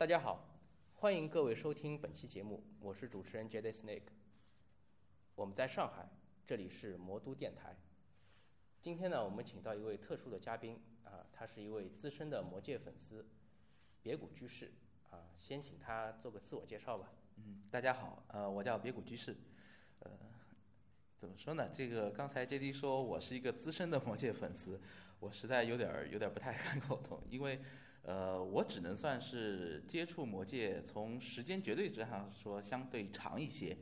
大家好，欢迎各位收听本期节目，我是主持人 Jade Snake。我们在上海，这里是魔都电台。今天呢，我们请到一位特殊的嘉宾啊，他是一位资深的魔界粉丝，别谷居士啊，先请他做个自我介绍吧。嗯，大家好，呃，我叫别谷居士，呃，怎么说呢？这个刚才 J D 说我是一个资深的魔界粉丝，我实在有点儿有点儿不太敢苟同，因为呃，我只能算是接触魔界从时间绝对值上说相对长一些，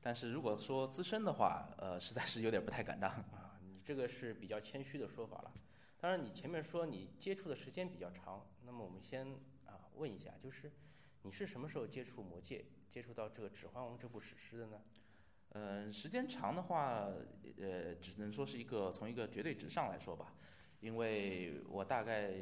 但是如果说资深的话，呃，实在是有点不太敢当。啊，你这个是比较谦虚的说法了。当然，你前面说你接触的时间比较长，那么我们先啊问一下，就是你是什么时候接触魔界，接触到这个《指环王》这部史诗的呢？呃，时间长的话，呃，只能说是一个从一个绝对值上来说吧，因为我大概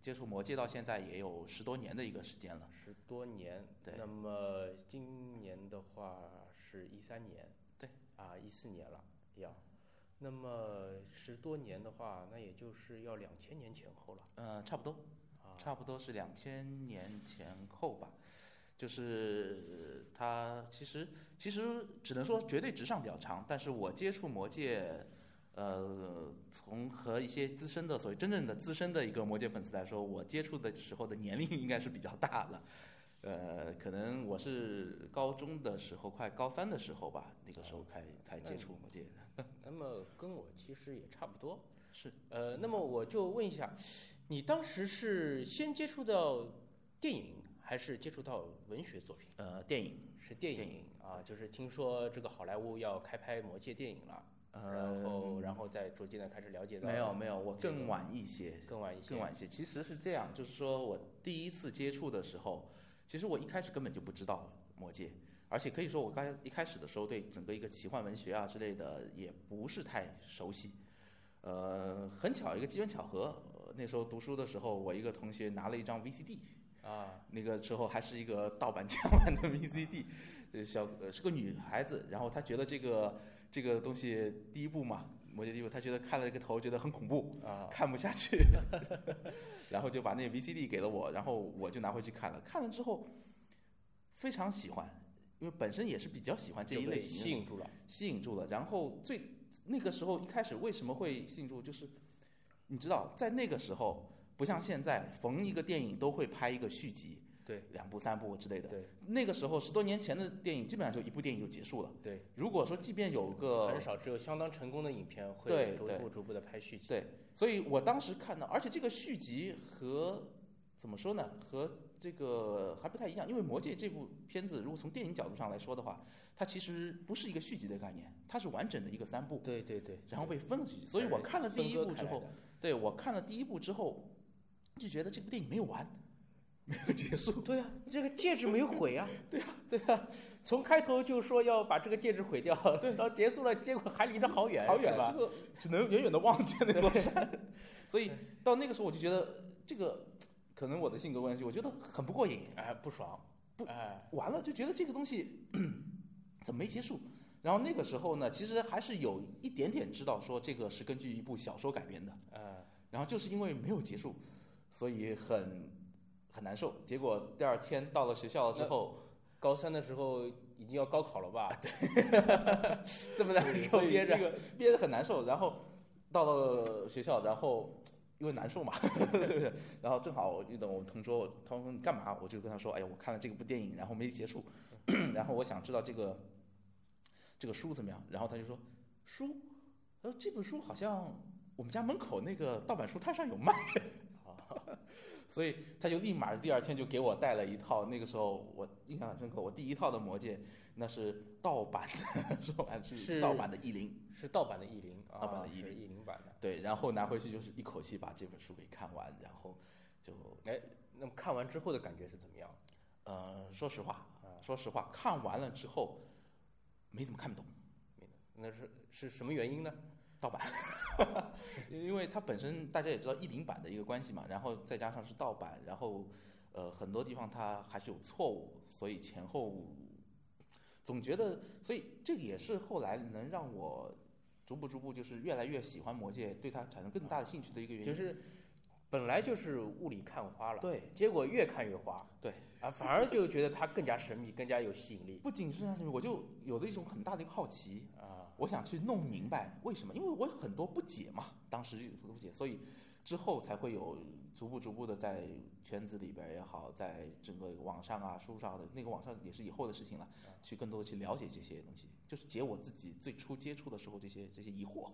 接触魔界到现在也有十多年的一个时间了。十多年。对那么今年的话是一三年。对。啊，一四年了要。那么十多年的话，那也就是要两千年前后了。嗯，差不多，啊差不多是两千年前后吧。就是呃它其实其实只能说绝对值上比较长，但是我接触魔界，呃，从和一些资深的所谓真正的资深的一个魔界粉丝来说，我接触的时候的年龄应该是比较大了。呃，可能我是高中的时候，快高三的时候吧，那个时候才才接触魔界的。那么跟我其实也差不多。是，呃，那么我就问一下，你当时是先接触到电影，还是接触到文学作品？呃，电影是电影啊，就是听说这个好莱坞要开拍魔戒电影了，呃然后然后再逐渐的开始了解到没有没有，我更晚一些，更晚一些更晚一些。其实是这样，就是说我第一次接触的时候，其实我一开始根本就不知道魔戒，而且可以说我刚一开始的时候对整个一个奇幻文学啊之类的也不是太熟悉。呃，很巧一个机缘巧合，呃那时候读书的时候，我一个同学拿了一张 VCD，啊那个时候还是一个盗版 枪版的 VCD，呃小呃是个女孩子，然后她觉得这个这个东西第一部嘛，《魔戒》第一部，他觉得看了一个头觉得很恐怖，啊看不下去，然后就把那个 VCD 给了我，然后我就拿回去看了，看了之后非常喜欢，因为本身也是比较喜欢这一类型的吸引住了。吸引住了。然后最那个时候一开始为什么会吸引住，就是你知道，在那个时候不像现在，逢一个电影都会拍一个续集，对两部、三部之类的。对那个时候十多年前的电影，基本上就一部电影就结束了。对，如果说即便有个很少，只有相当成功的影片会逐步逐步的拍续集。对，所以我当时看到，而且这个续集和怎么说呢，和这个还不太一样，因为《魔戒》这部片子，如果从电影角度上来说的话，它其实不是一个续集的概念，它是完整的一个三部，对对对，然后被分了续集。所以我看了第一部之后，对我看了第一部之后，就觉得这部电影没有完，没有结束。对啊，这个戒指没有毁啊。对啊，对啊，从开头就说要把这个戒指毁掉，到结束了，结果还离得好远，好远是吧？这个只能远远的望见那座山。所以到那个时候，我就觉得这个可能我的性格关系，我觉得很不过瘾。哎，不爽，不哎，完了就觉得这个东西怎么没结束？然后那个时候呢，其实还是有一点点知道说这个是根据一部小说改编的，哎，然后就是因为没有结束，所以很很难受。结果第二天到了学校之后，高三的时候已经要高考了吧？对，这么难受憋着那，个憋着很难受。然后到了学校，然后因为难受嘛，对不对？然后正好我遇到我同桌，他说你干嘛？我就跟他说，哎呀，我看了这部电影，然后没结束，然后我想知道这个这个书怎么样。然后他就说书，他说这本书好像我们家门口那个盗版书摊上有卖。所以他就立马第二天就给我带了一套，那个时候我印象很深刻，我第一套的魔戒那是盗版的，说白了是是盗版的译林，是盗版的译林，啊盗版的译林译林版的。对，然后拿回去就是一口气把这本书给看完，然后就哎，那么看完之后的感觉是怎么样？呃，说实话，说实话，看完了之后没怎么看懂那是是什么原因呢？盗版，因为它本身大家也知道译林版的一个关系嘛，然后再加上是盗版，然后呃很多地方它还是有错误，所以前后总觉得，所以这个也是后来能让我逐步逐步就是越来越喜欢魔戒，对它产生更大的兴趣的一个原因。就是本来就是雾里看花了，对，结果越看越花，对，啊，反而就觉得它更加神秘，更加有吸引力不仅是这样神秘，我就有的一种很大的一个好奇，啊。我想去弄明白为什么，因为我有很多不解嘛，当时有很多不解，所以之后才会有逐步逐步的在圈子里边也好，在整个网上啊、书上的那个网上也是以后的事情了，去更多的去了解这些东西，就是解我自己最初接触的时候这些这些疑惑。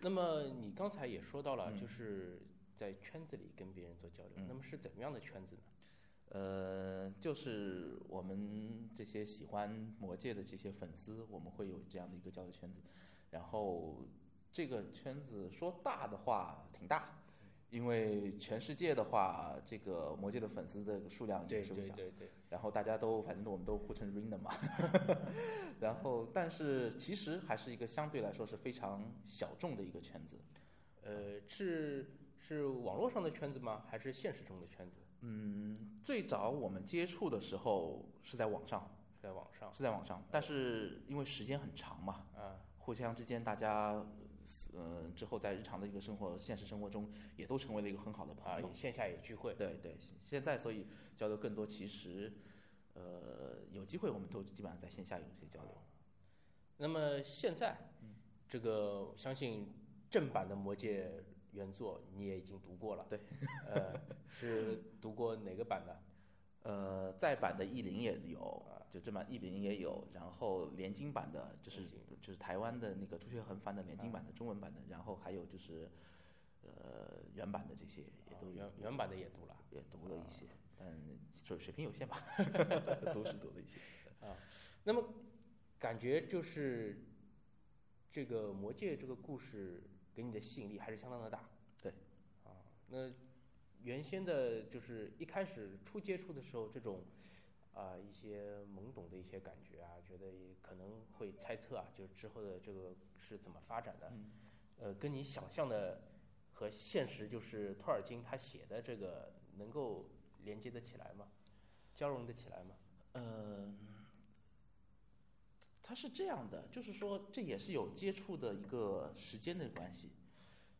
那么你刚才也说到了，嗯就是在圈子里跟别人做交流，嗯那么是怎么样的圈子呢？呃，就是我们这些喜欢魔界的这些粉丝，我们会有这样的一个交流圈子。然后这个圈子说大的话挺大，因为全世界的话，这个魔界的粉丝的数量也对是不小。对对对，然后大家都反正我们都互称 Rain 的嘛。然后，但是其实还是一个相对来说是非常小众的一个圈子。呃，是是网络上的圈子吗？还是现实中的圈子？嗯，最早我们接触的时候是在网上，在网上是在网上，但是因为时间很长嘛，啊，互相之间大家，嗯，之后在日常的一个生活、现实生活中，也都成为了一个很好的啊，朋友也。线下也聚会，对对，现在所以交流更多，其实，呃，有机会我们都基本上在线下有一些交流。那么现在，嗯这个相信正版的《魔戒》原作你也已经读过了，对，呃，是读过哪个版的？呃，再版的译林也有，就正版译林也有，然后连经版的，就是就是台湾的那个朱学恒翻的连经版的中文版的，然后还有就是，呃，原版的这些也都有。原原版的也读了。也读了一些，但水水平有限吧，都是读了一些。啊。那么感觉就是这个《魔戒》这个故事给你的吸引力还是相当的大。对，啊，那原先的就是一开始初接触的时候，这种啊、一些懵懂的一些感觉啊，觉得也可能会猜测啊，就是之后的这个是怎么发展的，嗯呃，跟你想象的和现实，就是托尔金他写的这个能够连接得起来吗？交融得起来吗？呃，它是这样的，就是说这也是有接触的一个时间的关系。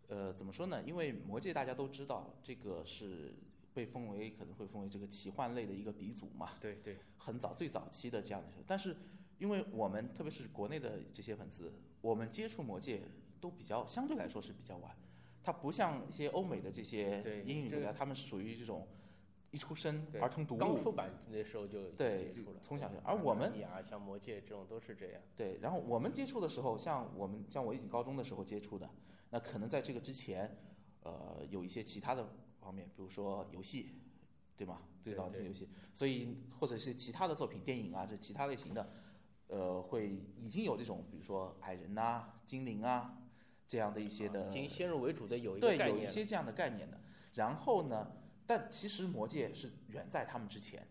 呃，怎么说呢？因为《魔戒》大家都知道，这个是被封为可能会封为这个奇幻类的一个鼻祖嘛，对对，很早最早期的这样的。但是因为我们特别是国内的这些粉丝，我们接触《魔戒》都比较相对来说是比较晚，它不像一些欧美的这些对英语国家，他们是属于这种一出生儿童读物刚出版那时候就对接触了，从小就而我们啊像《魔戒》这种都是这样。对，然后我们接触的时候，像我们像我已经高中的时候接触的，那可能在这个之前，呃，有一些其他的方面，比如说游戏，对吗？最早的对游戏，所以或者是其他的作品、电影啊，这其他类型的，呃，会已经有这种，比如说矮人呐、精灵啊这样的一些的，啊已经先入为主的有一个对，有一些这样的概念的。然后呢，但其实魔戒是远在他们之前，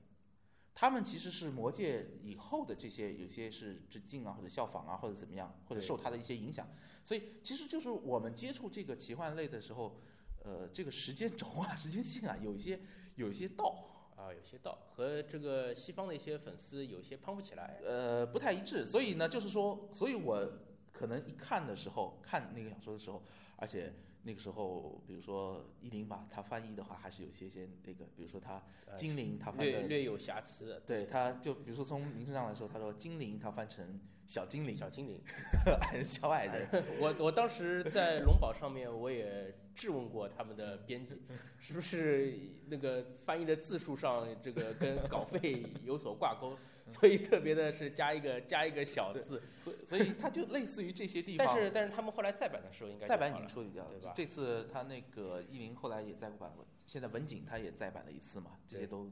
他们其实是魔戒以后的这些，有些是致敬啊，或者效仿啊，或者怎么样，或者受他的一些影响。所以其实就是我们接触这个奇幻类的时候，呃，这个时间轴啊、时间线啊，有一些有一些道，啊，有些道和这个西方的一些粉丝有些攀不起来。呃，不太一致。所以呢，就是说，所以我可能一看的时候，看那个小说的时候，而且那个时候，比如说伊林吧，他翻译的话，还是有些些那个，比如说他呃精灵，他翻的，略略有瑕疵，对，他就比如说从名字上来说，他说精灵，他翻成小精灵，小精灵。小矮人，我我当时在龙宝上面，我也质问过他们的编辑，是不是那个翻译的字数上这个跟稿费有所挂钩，所以特别的是加一个加一个小字。所以所以他就类似于这些地方。但是但是他们后来再版的时候应该就再版已经处理掉了对吧，这次他那个译林后来也再版过，现在文景他也再版了一次嘛，这些对都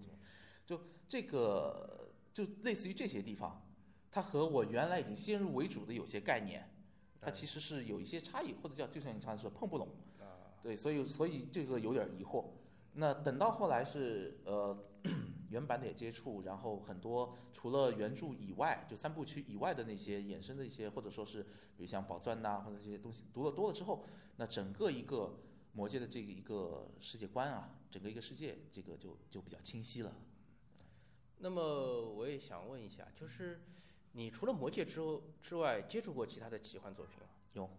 就这个就类似于这些地方，它和我原来已经先入为主的有些概念，它嗯其实是有一些差异，或者叫就像你刚才说碰不拢，啊，对，所以所以这个有点疑惑。那等到后来是呃 原版的也接触，然后很多除了原著以外，就三部曲以外的那些衍生的一些，或者说是比如像宝钻呐、或者这些东西读的多了之后，那整个一个魔界的这个一个世界观啊，整个一个世界这个就就比较清晰了。那么我也想问一下，就是你除了魔戒之后之外，接触过其他的奇幻作品吗？有，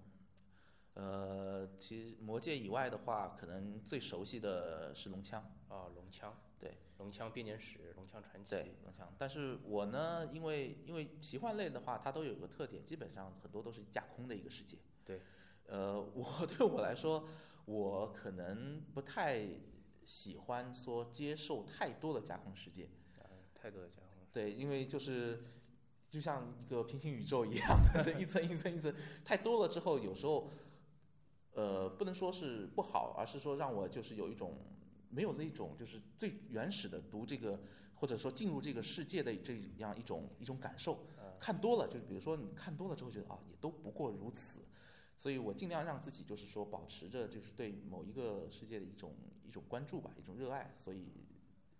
呃，其实魔戒以外的话，可能最熟悉的是龙枪。啊，龙枪，对，龙枪编年史，龙枪传奇，对，龙枪。但是我呢，因为因为奇幻类的话，它都有一个特点，基本上很多都是架空的一个世界。对，呃，我 对我来说，我可能不太喜欢说接受太多的架空世界。啊，太多的架空，对，因为就是就像一个平行宇宙一样，这 一层一层一层太多了之后，有时候呃不能说是不好，而是说让我就是有一种没有那种就是最原始的读这个或者说进入这个世界的这样一种一种感受。嗯看多了，就比如说你看多了之后觉得啊，也都不过如此，所以我尽量让自己就是说保持着就是对某一个世界的一种一种关注吧，一种热爱，所以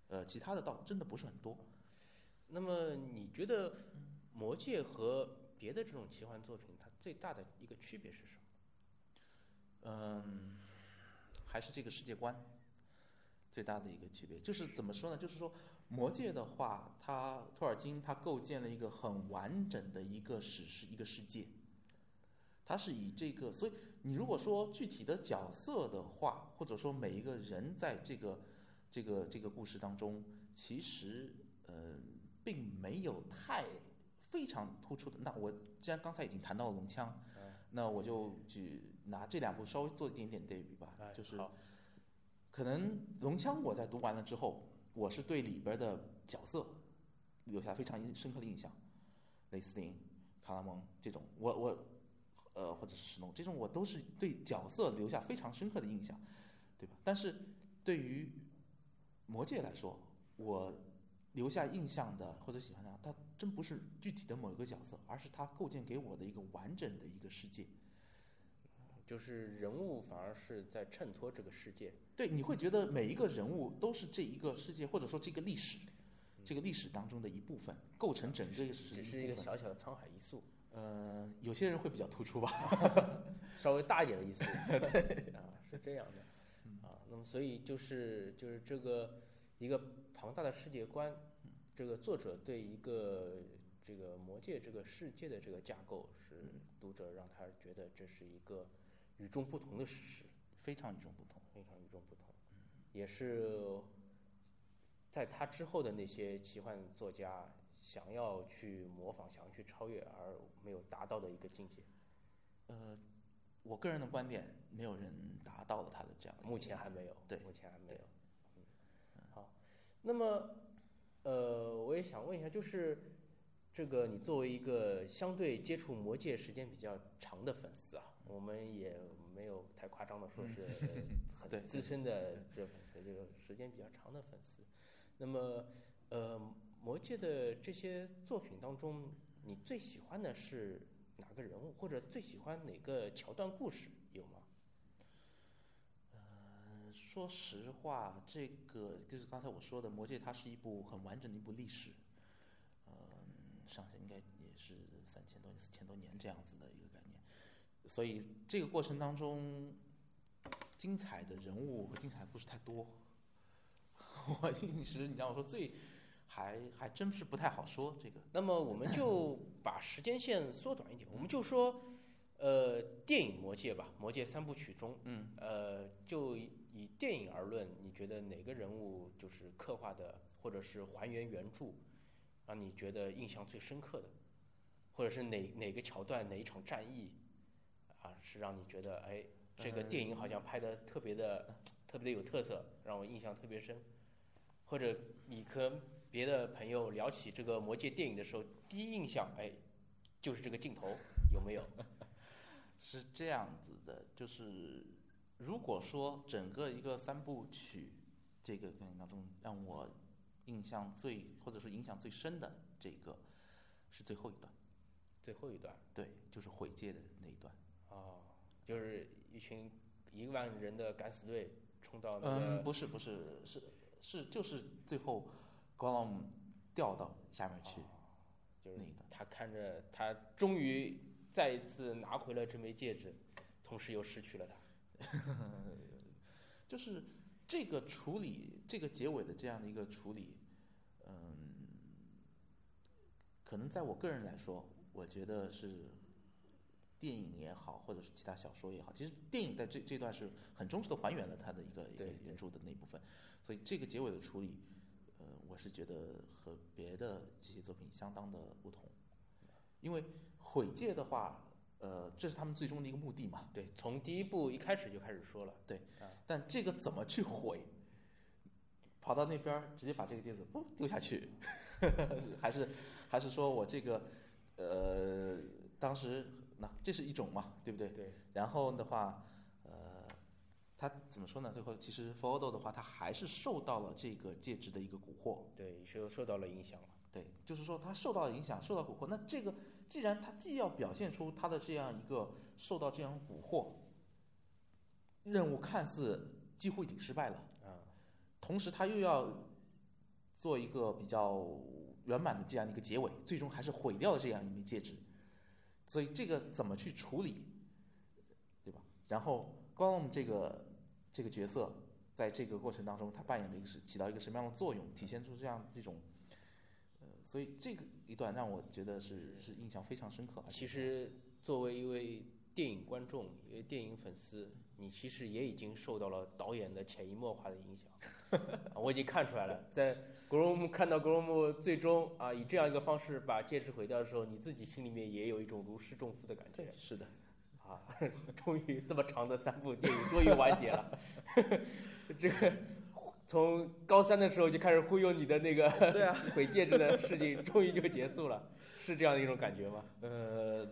呃其他的倒真的不是很多。那么你觉得《魔戒》和别的这种奇幻作品，它最大的一个区别是什么？嗯，还是这个世界观最大的一个区别，就是怎么说呢？就是说，魔戒的话，它托尔金他构建了一个很完整的一个史诗一个世界，它是以这个，所以你如果说具体的角色的话，或者说每一个人在这个这个这个故事当中，其实呃并没有太非常突出的。那我既然刚才已经谈到了龙枪，嗯，那我就只拿这两部稍微做一点点对比吧哎，就是可能龙枪我在读完了之后，我是对里边的角色留下非常深刻的印象，雷斯林、卡拉蒙这种，我我呃或者是史农这种，我都是对角色留下非常深刻的印象，对吧？但是对于魔戒来说，我留下印象的或者喜欢的，它真不是具体的某一个角色，而是它构建给我的一个完整的一个世界。就是人物反而是在衬托这个世界。对，你会觉得每一个人物都是这一个世界，或者说这个历史，这个历史当中的一部分，构成整个历史的只是一个。小小的沧海一粟，呃，有些人会比较突出吧。稍微大一点的一粟。对啊，是这样的啊。那么所以就是就是这个一个庞大的世界观，这个作者对一个这个魔界这个世界的这个架构，是读者让他觉得这是一个与众不同的史诗。非常与众不同。非常与众不同，也是在他之后的那些奇幻作家想要去模仿、想要去超越而没有达到的一个境界。呃，我个人的观点，没有人达到了他的这样的目前还没有，对目前还没有。那么呃，我也想问一下，就是这个你作为一个相对接触魔界时间比较长的粉丝啊，我们也没有太夸张的说是 很资深的这粉丝，这个时间比较长的粉丝。那么呃，魔界的这些作品当中，你最喜欢的是哪个人物，或者最喜欢哪个桥段故事有吗？说实话，这个就是刚才我说的，《魔戒》它是一部很完整的一部历史，嗯、上下应该也是三千多、四千多年这样子的一个概念，所以这个过程当中，精彩的人物和精彩故事太多，我一时你让我说最，还还真是不太好说这个。那么我们就把时间线缩短一点，我们就说，呃，电影《魔戒》吧，《魔戒》三部曲中，嗯，呃，就以电影而论，你觉得哪个人物就是刻画的，或者是还原原著，让你觉得印象最深刻的，或者是哪哪个桥段、哪一场战役，啊，是让你觉得，哎，这个电影好像拍的特别的、特别的有特色，让我印象特别深。或者你和别的朋友聊起这个《魔戒》电影的时候，第一印象，哎，就是这个镜头，有没有？是这样子的，就是如果说整个一个三部曲这个概念当中，让我印象最或者说影响最深的这个是最后一段，最后一段对，就是毁戒的那一段。哦，就是一群一万人的敢死队冲到那嗯，不是不是是是就是最后高朗姆掉到下面去，就是那一段他看着他终于再一次拿回了这枚戒指，同时又失去了它。就是这个处理，这个结尾的这样的一个处理，嗯，可能在我个人来说，我觉得是电影也好，或者是其他小说也好，其实电影在这这段是很忠实的还原了它的一个一个原著的那部分，所以这个结尾的处理，呃，我是觉得和别的这些作品相当的不同，因为毁戒的话，呃，这是他们最终的一个目的嘛，对，从第一部一开始就开始说了，对啊，但这个怎么去毁？跑到那边儿直接把这个戒指不丢下去，还是还是说我这个呃，当时那这是一种嘛，对不对？对，然后的话，呃，他怎么说呢？最后其实 f o d o 的话，他还是受到了这个戒指的一个蛊惑。对，受受到了影响了，对，就是说他受到影响，受到蛊惑。那这个既然他既要表现出他的这样一个受到这样蛊惑，任务看似几乎已经失败了，啊，同时他又要做一个比较圆满的这样一个结尾，最终还是毁掉了这样一枚戒指。所以这个怎么去处理，对吧？然后 Gollum 这个这个角色在这个过程当中，他扮演了一个是起到一个什么样的作用，体现出这样这种，呃，所以这个一段让我觉得是是印象非常深刻。而且其实作为一位电影观众，一位电影粉丝，你其实也已经受到了导演的潜移默化的影响。啊我已经看出来了，在格罗姆看到格罗姆最终啊以这样一个方式把戒指毁掉的时候，你自己心里面也有一种如释重负的感觉对，是的，啊！终于这么长的三部电影终于完结了，这个从高三的时候就开始忽悠你的那个对啊 毁戒指的事情，终于就结束了，是这样的一种感觉吗？呃，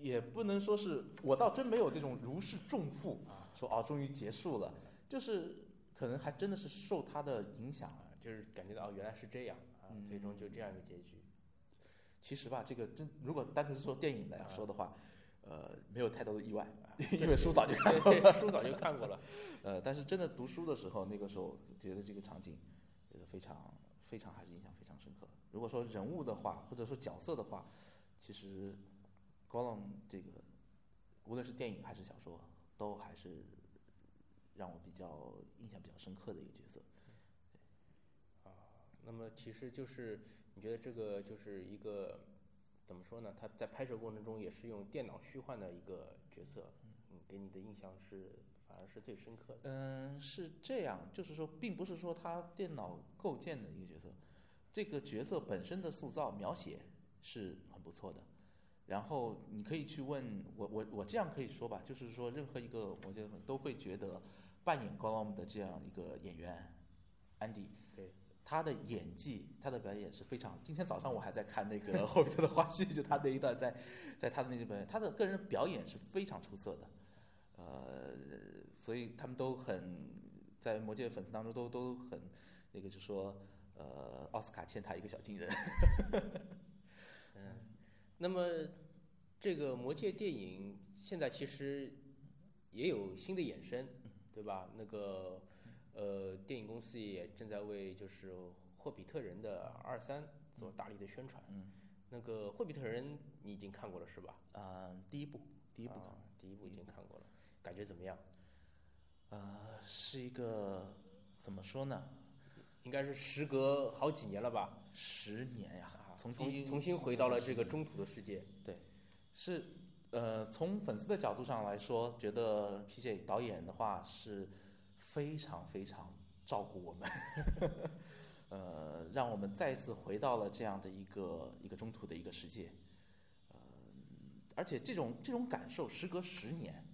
也不能说是我倒真没有这种如释重负，说哦，终于结束了，就是可能还真的是受他的影响。啊，就是感觉到哦，原来是这样啊，嗯最终就这样一个结局。其实吧，这个真如果单纯是说电影来说的话，呃，没有太多的意外，啊因为书早就看过了书早就看过了。呃，但是真的读书的时候，那个时候觉得这个场景，觉得非常非常还是印象非常深刻。如果说人物的话，或者说角色的话，其实 Gollum 这个无论是电影还是小说，都还是让我比较印象比较深刻的一个角色。啊那么其实就是你觉得这个就是一个怎么说呢？他在拍摄过程中也是用电脑虚幻的一个角色，嗯，给你的印象是反而是最深刻的。嗯，是这样，就是说，并不是说他电脑构建的一个角色，这个角色本身的塑造描写是很不错的。然后你可以去问我，我我这样可以说吧，就是说，任何一个我觉得都会觉得扮演 Gollum 的这样一个演员安迪，对，他的演技，他的表演是非常。今天早上我还在看那个《霍比特》的花絮，就他那一段在，在他的那个表演，他的个人表演是非常出色的，呃，所以他们都很在魔戒粉丝当中都都很那个，就说呃，奥斯卡欠他一个小金人。嗯，那么这个魔戒电影现在其实也有新的衍生，对吧？那个呃，电影公司也正在为就是霍比特人的二三做大力的宣传。嗯，那个霍比特人你已经看过了是吧？呃，第一部，第一部看啊，第一部已经看过了，感觉怎么样？呃，是一个怎么说呢？应该是时隔好几年了吧？十年呀啊，，从第一重重新回到了这个中土的世界。对，是呃，从粉丝的角度上来说，觉得 PJ 导演的话是非常非常照顾我们，呃，让我们再次回到了这样的一个一个中土的一个世界，呃，而且这种这种感受，时隔十年，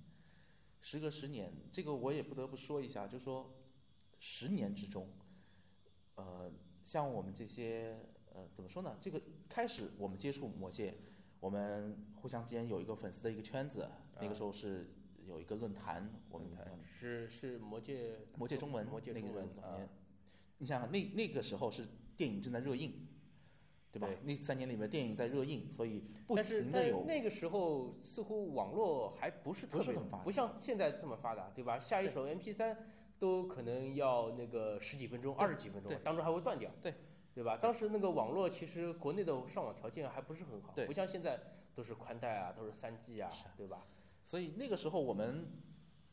时隔十年，这个我也不得不说一下，就说十年之中，呃，像我们这些呃，怎么说呢？这个开始我们接触魔戒，我们互相之间有一个粉丝的一个圈子，那个时候是有一个论坛，我们是是魔界魔界中文魔界那个中文啊你想想那那个时候是电影正在热映，对吧？对那三年里面电影在热映，所以不但是但是停的有那个时候似乎网络还不是特别很发达不像现在这么发达，对吧？下一首 MP 三都可能要那个十几分钟、二十几分钟对，当中还会断掉，对对吧？当时那个网络其实国内的上网条件还不是很好，对不像现在都是宽带啊，都是三 G 啊，对吧？所以那个时候我们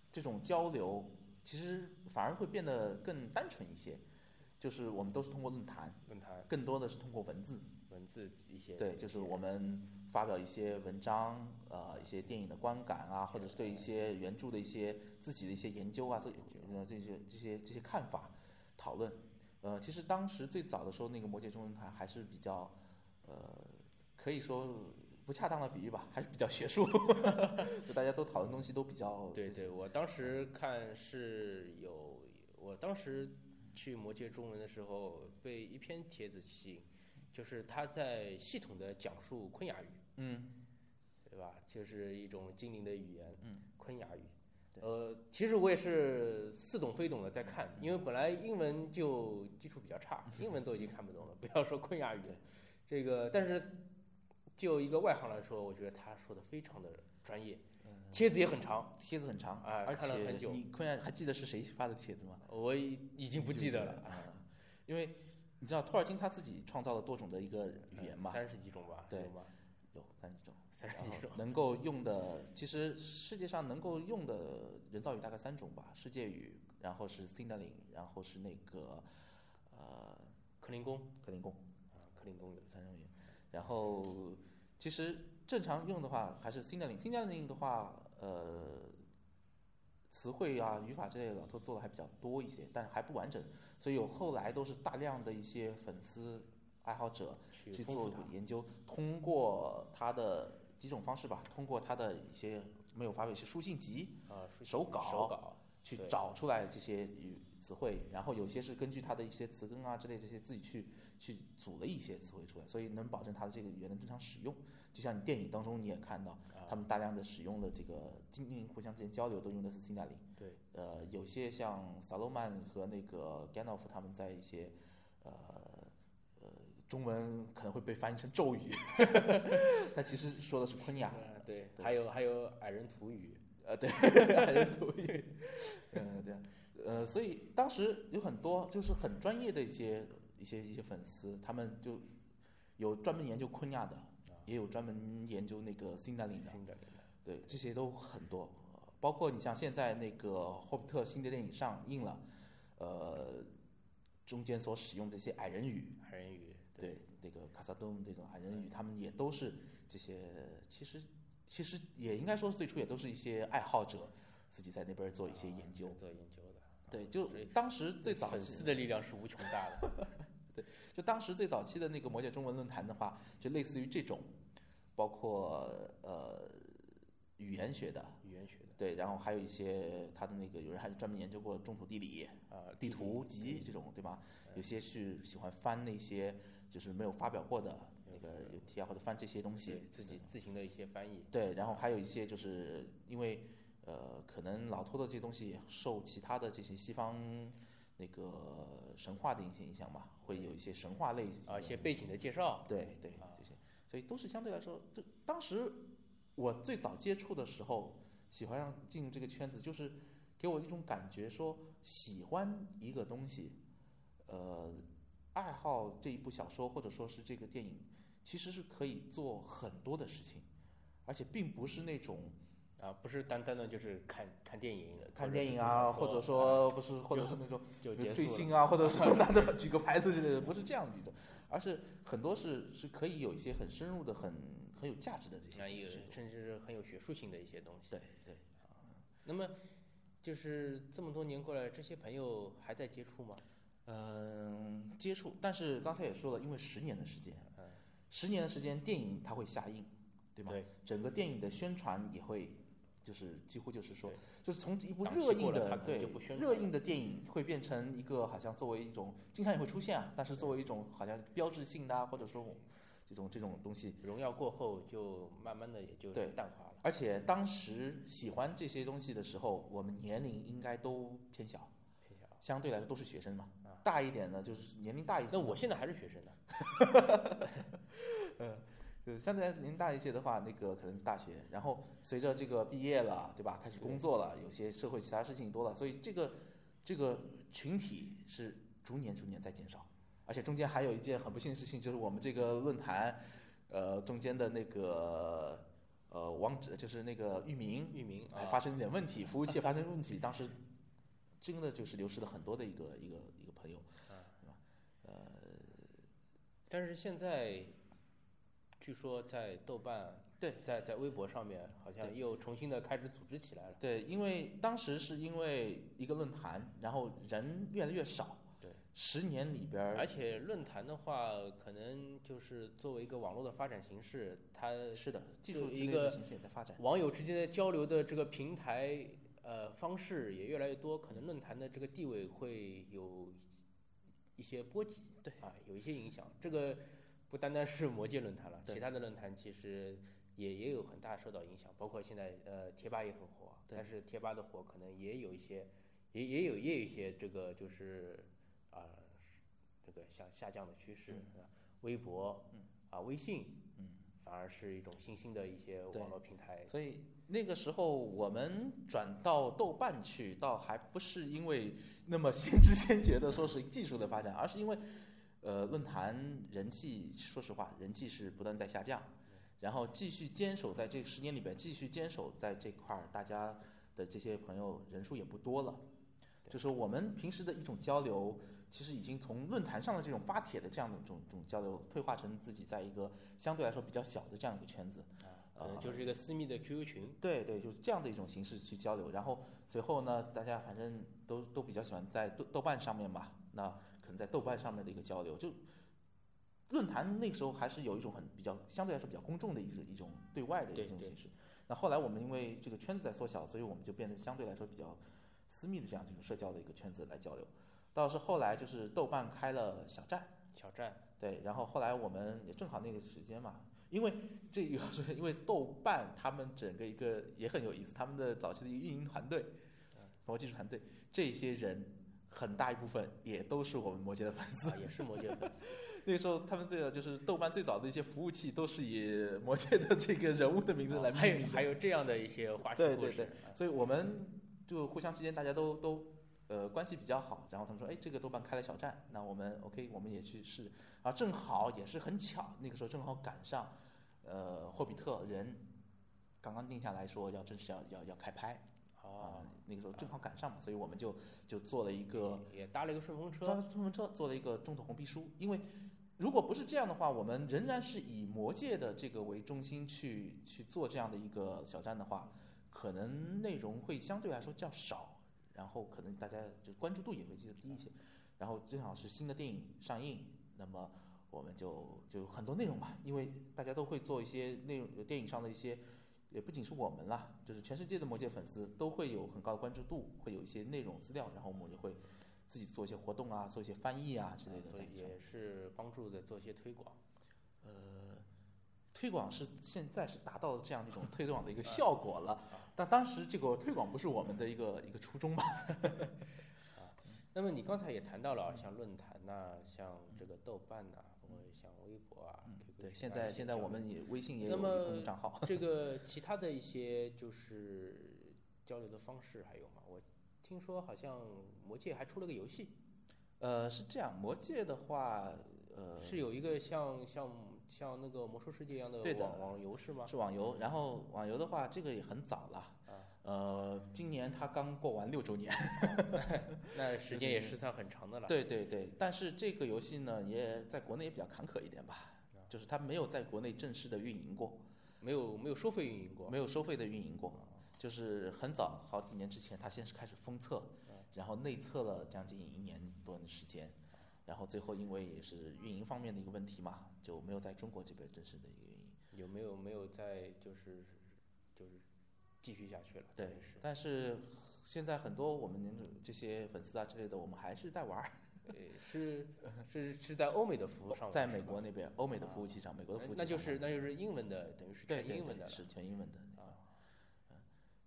这种交流，其实反而会变得更单纯一些。就是我们都是通过论坛，论坛更多的是通过文字。文字一些对，就是我们发表一些文章，呃，一些电影的观感啊，或者是对一些原著的一些自己的一些研究啊，这呃这些这些这些看法讨论。呃，其实当时最早的时候，那个魔界中文坛还是比较，呃，可以说不恰当的比喻吧，还是比较学术，就大家都讨论东西都比较。对对，我当时看是有，我当时去魔界中文的时候，被一篇帖子吸引。就是他在系统的讲述昆雅语，嗯，对吧？就是一种精灵的语言，嗯，昆雅语。呃，其实我也是似懂非懂的在看，因为本来英文就基础比较差，英文都已经看不懂了，不要说昆雅语。这个，但是就一个外行来说，我觉得他说的非常的专业，帖子也很长，帖子很长啊，看了很久。你昆雅还记得是谁发的帖子吗？我已经不记得了啊，因为。你知道托尔金他自己创造了多种的一个语言嘛？三十几种吧？对，有三十几种。三十几种能够用的，其实世界上能够用的人造语大概三种吧：世界语，然后是 l i n g 然后是那个呃克林宫。克林宫啊，克林宫有三种语。然后其实正常用的话还是 s i n d a l i n g s i n d a l i n g 的话，呃，词汇啊、语法之类的，老头做的还比较多一些，但还不完整。所以有后来都是大量的一些粉丝爱好者去做研究，通过他的几种方式吧，通过他的一些没有发表一些书信集啊手稿手稿去找出来这些语词汇，然后有些是根据它的一些词根啊之类这些自己去去组了一些词汇出来，所以能保证它的这个语言的正常使用。就像你电影当中你也看到，他们大量的使用的这个精灵互相之间交流都用的是 Sindarin。对。呃，有些像萨洛曼和那个 Gandalf 他们在一些呃呃中文可能会被翻译成咒语，他其实说的是昆雅。对。还有还有矮人土语。呃，对，矮人土语。嗯，对。呃，所以当时有很多就是很专业的一些一些一些粉丝，他们就有专门研究昆亚的。也有专门研究那个 Sindarin 的，对，这些都很多，包括你像现在那个《霍比特》新的电影上映了，呃，中间所使用这些矮人语，矮人语，对，那个卡萨东这种矮人语，他们也都是这些，其实其实也应该说最初也都是一些爱好者自己在那边做一些研究，做研究的，对，就当时最早粉丝的力量是无穷大的。对，就当时最早期的那个魔界中文论坛的话，就类似于这种，包括呃语言学的，语言学的，对，然后还有一些他的那个有人还专门研究过中土地理啊地图集这种，对吧？有些是喜欢翻那些就是没有发表过的那个有题啊或者翻这些东西，自己自行的一些翻译。对，然后还有一些就是因为呃可能老托的这些东西受其他的这些西方。那个神话的一些影响吧，会有一些神话类啊，一些背景的介绍，对对这些，所以都是相对来说，就当时我最早接触的时候，喜欢上进入这个圈子，就是给我一种感觉，说喜欢一个东西，呃，爱好这一部小说或者说是这个电影，其实是可以做很多的事情，而且并不是那种。啊，不是单单的，就是看看电影，看电影啊，或者说不是，或者是那种就追星啊，或者是 拿着举个牌子之类的，不是这样子的，而是很多是是可以有一些很深入的、很很有价值的这些，甚至是很有学术性的一些东西。对对啊，那么就是这么多年过来，这些朋友还在接触吗？嗯，接触，但是刚才也说了，因为十年的时间，嗯，十年的时间，电影它会下映，对吗？对，整个电影的宣传也会。就是几乎就是说，就是从一部热映的对热映的电影，会变成一个好像作为一种经常也会出现啊，但是作为一种好像标志性的啊或者说这种这种东西，荣耀过后就慢慢的也就淡化了。而且当时喜欢这些东西的时候，我们年龄应该都偏小，偏小，相对来说都是学生嘛。大一点的，就是年龄大一些。那我现在还是学生呢。嗯。就相对来年龄大一些的话，那个可能大学，然后随着这个毕业了，对吧？开始工作了，有些社会其他事情多了，所以这个这个群体是逐年逐年在减少。而且中间还有一件很不幸的事情，就是我们这个论坛，呃，中间的那个呃网址，就是那个域名域名还发生一点问题，服务器发生问题，当时真的就是流失了很多的一个一个一个朋友，对吧？呃但是现在据说在豆瓣对，在在微博上面好像又重新的开始组织起来了。对，因为当时是因为一个论坛，然后人越来越少，对，十年里边而且论坛的话，可能就是作为一个网络的发展形式，它是的，技就术一个。网友之间的交流的这个平台呃方式也越来越多，可能论坛的这个地位会有一些波及，对啊，有一些影响。这个不单单是魔界论坛了，其他的论坛其实也也有很大受到影响，包括现在呃贴吧也很火，但是贴吧的火可能也有一些，也也有也有一些这个就是啊、这个下下降的趋势，嗯微博，嗯啊微信，嗯，反而是一种新兴的一些网络平台。所以那个时候我们转到豆瓣去，倒还不是因为那么先知先觉的说是技术的发展，而是因为，呃，论坛人气，说实话，人气是不断在下降，然后继续坚守在这十年里边，继续坚守在这块儿，大家的这些朋友人数也不多了，就是我们平时的一种交流，其实已经从论坛上的这种发帖的这样的一种这种交流，退化成自己在一个相对来说比较小的这样一个圈子。啊，可能就是一个私密的 QQ 群。对对，就是这样的一种形式去交流。然后随后呢，大家反正都都比较喜欢在豆豆瓣上面嘛，那可能在豆瓣上面的一个交流，就论坛那个时候还是有一种很比较相对来说比较公众的一种一种对外的一种形式。那后来我们因为这个圈子在缩小，所以我们就变得相对来说比较私密的这样一种社交的一个圈子来交流。倒是后来就是豆瓣开了小站。小站，对，然后后来我们也正好那个时间嘛，因为这个是因为豆瓣他们整个一个也很有意思，他们的早期的一个运营团队，包括技术团队，这些人很大一部分也都是我们魔界的粉丝。啊，也是魔界的粉丝。那个时候他们这个就是豆瓣最早的一些服务器都是以魔界的这个人物的名字来命名的。还有这样的一些花对对絮故事。啊对所以我们就互相之间大家都都呃关系比较好，然后他们说，哎，这个豆瓣开了小站，那我们 OK，我们也去试，啊，正好也是很巧，那个时候正好赶上，呃，霍比特人刚刚定下来说要正式要要要开拍哦啊，，那个时候正好赶上嘛，所以我们就就做了一个也搭了一个顺风车。搭顺风车做了一个中土红皮书，因为如果不是这样的话，我们仍然是以魔界的这个为中心去去做这样的一个小站的话，可能内容会相对来说较少，然后可能大家就关注度也会低一些。然后正好是新的电影上映，那么我们就就很多内容吧，因为大家都会做一些内容，电影上的一些。也不仅是我们啦，就是全世界的魔界粉丝都会有很高的关注度，会有一些内容资料，然后我们就会自己做一些活动啊，做一些翻译啊之类的所以在里面。也是帮助的做一些推广。呃，推广是现在是达到了这样一种推广的一个效果了，但当时这个推广不是我们的一个一个初衷吧？啊那么你刚才也谈到了，像论坛呐、像这个豆瓣呐、包括像微博啊、对，现在现在我们也微信也有公众账号。这个 其他的一些就是交流的方式还有吗？我听说好像魔界还出了个游戏，呃，是这样，魔界的话，呃，是有一个像像像那个魔兽世界一样的对的。网网游是吗？是网游，然后网游的话，这个也很早了。啊，呃，今年它刚过完六周年。那时间也是算很长的了。对对对，但是这个游戏呢，也在国内也比较坎坷一点吧，就是它没有在国内正式的运营过，没有没有收费运营过。没有收费的运营过，就是很早好几年之前，它先是开始封测，然后内测了将近一年多的时间，然后最后因为也是运营方面的一个问题嘛，就没有在中国这边正式的一个运营。有没有没有再就是就是继续下去了？对是，但是现在很多我们这些粉丝啊之类的，我们还是在玩儿，呃是是是在欧美的服务上，在美国那边欧美的服务器上，美国的服务器那就是那就是英文的，等于是对对全英文的是全英文的。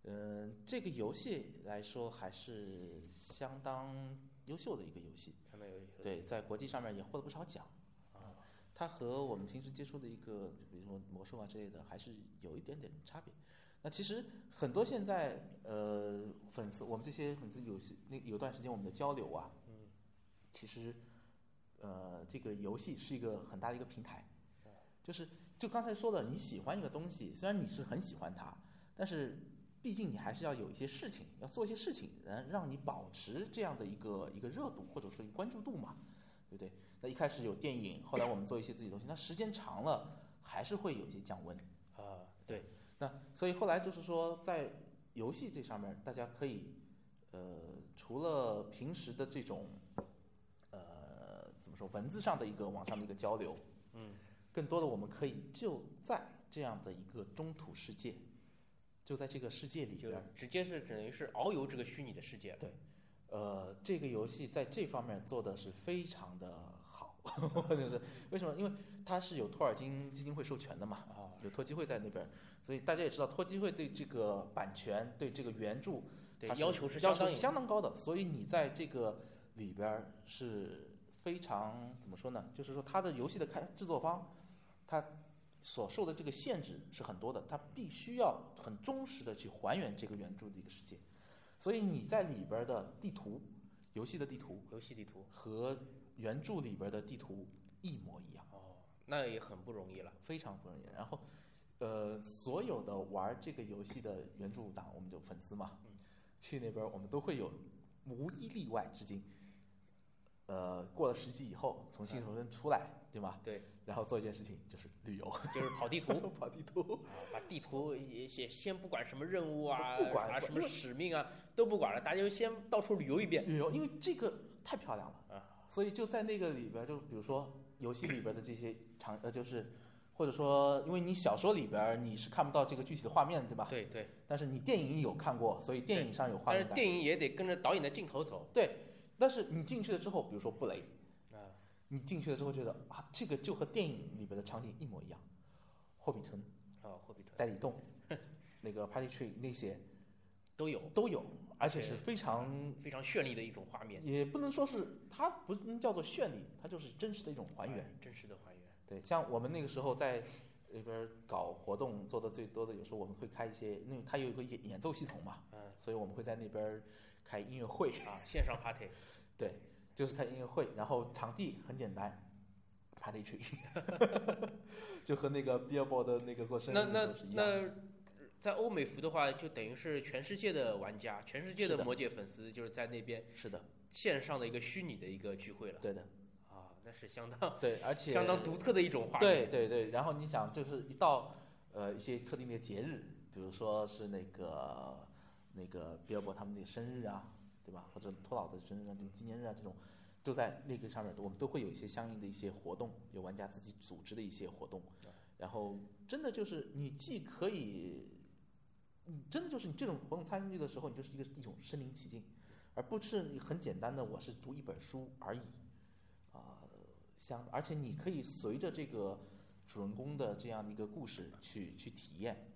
啊嗯，这个游戏来说还是相当优秀的一个游戏，上面有一个对，在国际上面也获了不少奖。啊，它和我们平时接触的一个，比如说魔兽啊之类的，还是有一点点差别。那其实很多现在呃粉丝，我们这些粉丝有些那有段时间我们的交流啊，嗯，其实呃这个游戏是一个很大的一个平台，就是就刚才说的，你喜欢一个东西，虽然你是很喜欢它，但是毕竟你还是要有一些事情，要做一些事情，让让你保持这样的一个一个热度或者说一个关注度嘛。对不对？那一开始有电影，后来我们做一些自己的东西，那时间长了还是会有一些降温。啊，对，那所以后来就是说，在游戏这上面，大家可以，呃，除了平时的这种，呃，怎么说，文字上的一个网上的一个交流，嗯，更多的我们可以就在这样的一个中土世界，就在这个世界里就边儿，直接是等于是遨游这个虚拟的世界。对呃，这个游戏在这方面做的是非常的好，就是为什么？因为它是有托尔金基金会授权的嘛，啊，有托基会在那边，所以大家也知道，托基会对这个版权、对这个原著，它对要求是要求是相当高的。所以你在这个里边儿是非常怎么说呢？就是说，它的游戏的开制作方，它所受的这个限制是很多的，它必须要很忠实的去还原这个原著的一个世界。所以你在里边儿的地图，游戏的地图游戏地图。和原著里边儿的地图一模一样。哦，那也很不容易了。非常不容易。然后，呃，所有的玩这个游戏的原著党，我们就粉丝嘛，嗯去那边儿我们都会有无一例外至今，呃，过了十级以后，从新手村出来，对吧？对，然后做一件事情就是旅游，就是跑地图，跑地图。啊，把地图也先先不管什么任务啊，不管啊什么使命啊都不管了，大家就先到处旅游一遍。旅游，因为这个太漂亮了啊，所以就在那个里边，就比如说游戏里边的这些场，呃，就是或者说，因为你小说里边你是看不到这个具体的画面，对吧？对对，但是你电影有看过，所以电影上有画面但是。电影也得跟着导演的镜头走。对，但是你进去了之后，比如说布雷，啊，你进去了之后觉得啊，这个就和电影里边的场景一模一样，霍比特、啊，霍比特戴里洞，那个 Party Tree 那些 都有都有，而且是非常，非常绚丽的一种画面，也不能说是它不能叫做绚丽，它就是真实的一种还原。哎，真实的还原。对，像我们那个时候在那边搞活动做的最多的，有时候我们会开一些，因为它有一个演演奏系统嘛，嗯所以我们会在那边开音乐会。啊，线上 party，对，就是开音乐会，然后场地很简单，Party Tree，就和那个 Billboard 的那个过生日那那。那在欧美服的话，就等于是全世界的玩家，全世界的的魔界粉丝，就是在那边是的，线上的一个虚拟的一个聚会了。对的，啊，那是相当 对，而且相当独特的一种画面。对对对，然后你想，就是一到呃一些特定的节日，比如说是那个那个 Billboard 他们那个生日啊，对吧？或者托老的生日啊，纪念日啊，这种都在那个上面，我们都会有一些相应的一些活动，有玩家自己组织的一些活动，然后真的就是你既可以，你真的就是你这种活动参与的时候，你就是一个一种身临其境，而不是你很简单的我是读一本书而已，啊、相而且你可以随着这个主人公的这样的一个故事去去体验，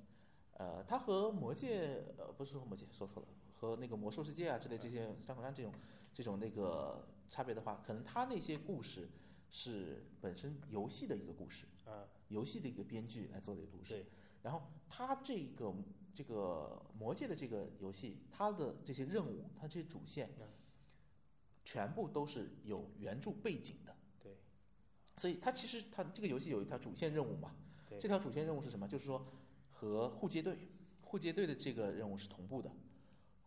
呃，它和魔界呃不是说魔界说错了，和那个魔兽世界啊之类这些山口山这种这种那个差别的话，可能他那些故事是本身游戏的一个故事，啊，游戏的一个编剧来做的一个故事。对，然后他这个这个魔界的这个游戏，它的这些任务，它这些主线嗯，全部都是有原著背景的。对所以它其实它这个游戏有一条主线任务嘛，对这条主线任务是什么？就是说和护戒队护戒队的这个任务是同步的。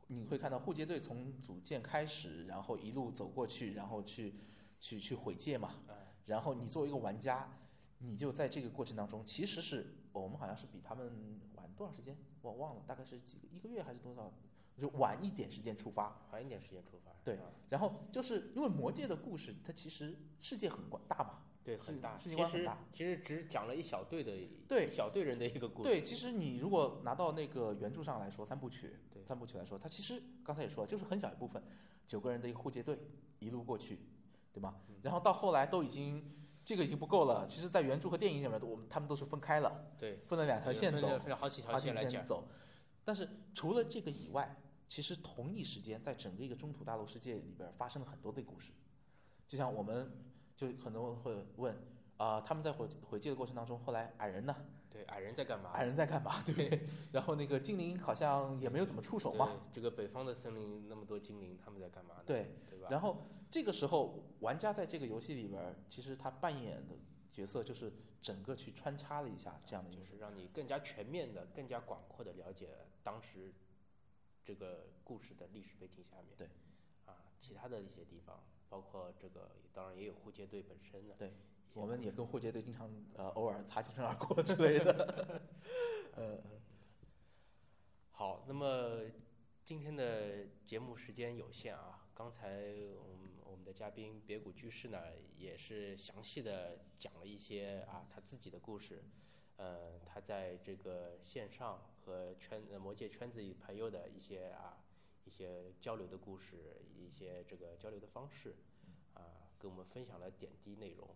你会看到护戒队从组建开始，然后一路走过去，然后去去去毁戒嘛。啊，然后你作为一个玩家，你就在这个过程当中，其实是我们好像是比他们晚多少时间，我忘了，大概是几个一个月还是多少，就晚一点时间出发。晚一点时间出发。对啊然后就是因为魔界的故事，它其实世界很广大嘛，对，很大。世界观很大。其实只讲了一小队的，对一小队人的一个故事。对，其实你如果拿到那个原著上来说，三部曲，对三部曲来说，它其实刚才也说了，就是很小一部分，九个人的一个护戒队一路过去，对吗？嗯然后到后来都已经这个已经不够了，其实，在原著和电影里面，我们他们都是分开了，对，分了两条线走分了，好几条线来讲。线走。但是除了这个以外，其实同一时间，在整个一个中土大陆世界里边发生了很多的故事。就像我们就很多人会问啊、他们在毁毁界的过程当中，后来矮人呢？对，矮人在干嘛？矮人在干嘛？对 不对？然后那个精灵好像也没有怎么出手嘛。对，这个北方的森林那么多精灵，他们在干嘛呢？对，对吧？然后这个时候，玩家在这个游戏里边，其实他扮演的角色就是整个去穿插了一下这样的就是让你更加全面的、更加广阔的了解当时这个故事的历史背景下面。对。啊，其他的一些地方，包括这个当然也有护戒队本身的。对，我们也跟护戒队经常呃偶尔擦肩而过之类的。呃，好，那么今天的节目时间有限啊，刚才我们我们的嘉宾别谷居士呢，也是详细的讲了一些啊他自己的故事，呃，他在这个线上和圈呃魔界圈子里朋友的一些啊一些交流的故事，一些这个交流的方式，啊，跟我们分享了点滴内容。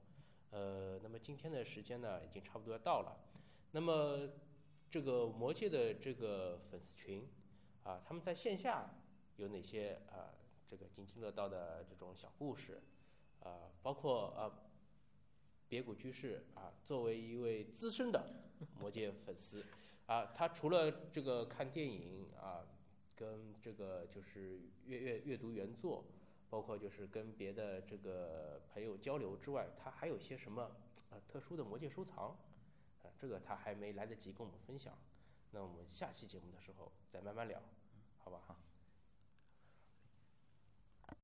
呃，那么今天的时间呢，已经差不多要到了，那么这个魔界的这个粉丝群。啊，他们在线下有哪些啊这个津津乐道的这种小故事？啊，包括啊别谷居士啊，作为一位资深的魔界粉丝啊，他除了这个看电影啊，跟这个就是阅阅阅读原作，包括就是跟别的这个朋友交流之外，他还有些什么啊特殊的魔界收藏？啊，这个他还没来得及跟我们分享。那我们下期节目的时候再慢慢聊，好吧？好。